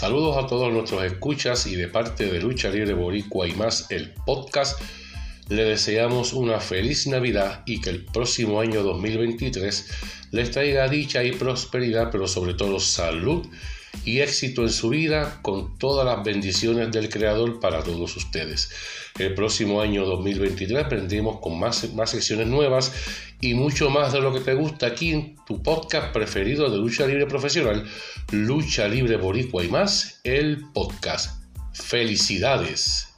Saludos a todos nuestros escuchas y de parte de Lucha Libre Boricua y más el podcast, le deseamos una feliz Navidad y que el próximo año 2023 les traiga dicha y prosperidad, pero sobre todo salud y éxito en su vida con todas las bendiciones del Creador para todos ustedes. El próximo año 2023 aprendimos con más, más secciones nuevas y mucho más de lo que te gusta aquí en tu podcast preferido de lucha libre profesional, Lucha Libre Boricua y más, el podcast. Felicidades.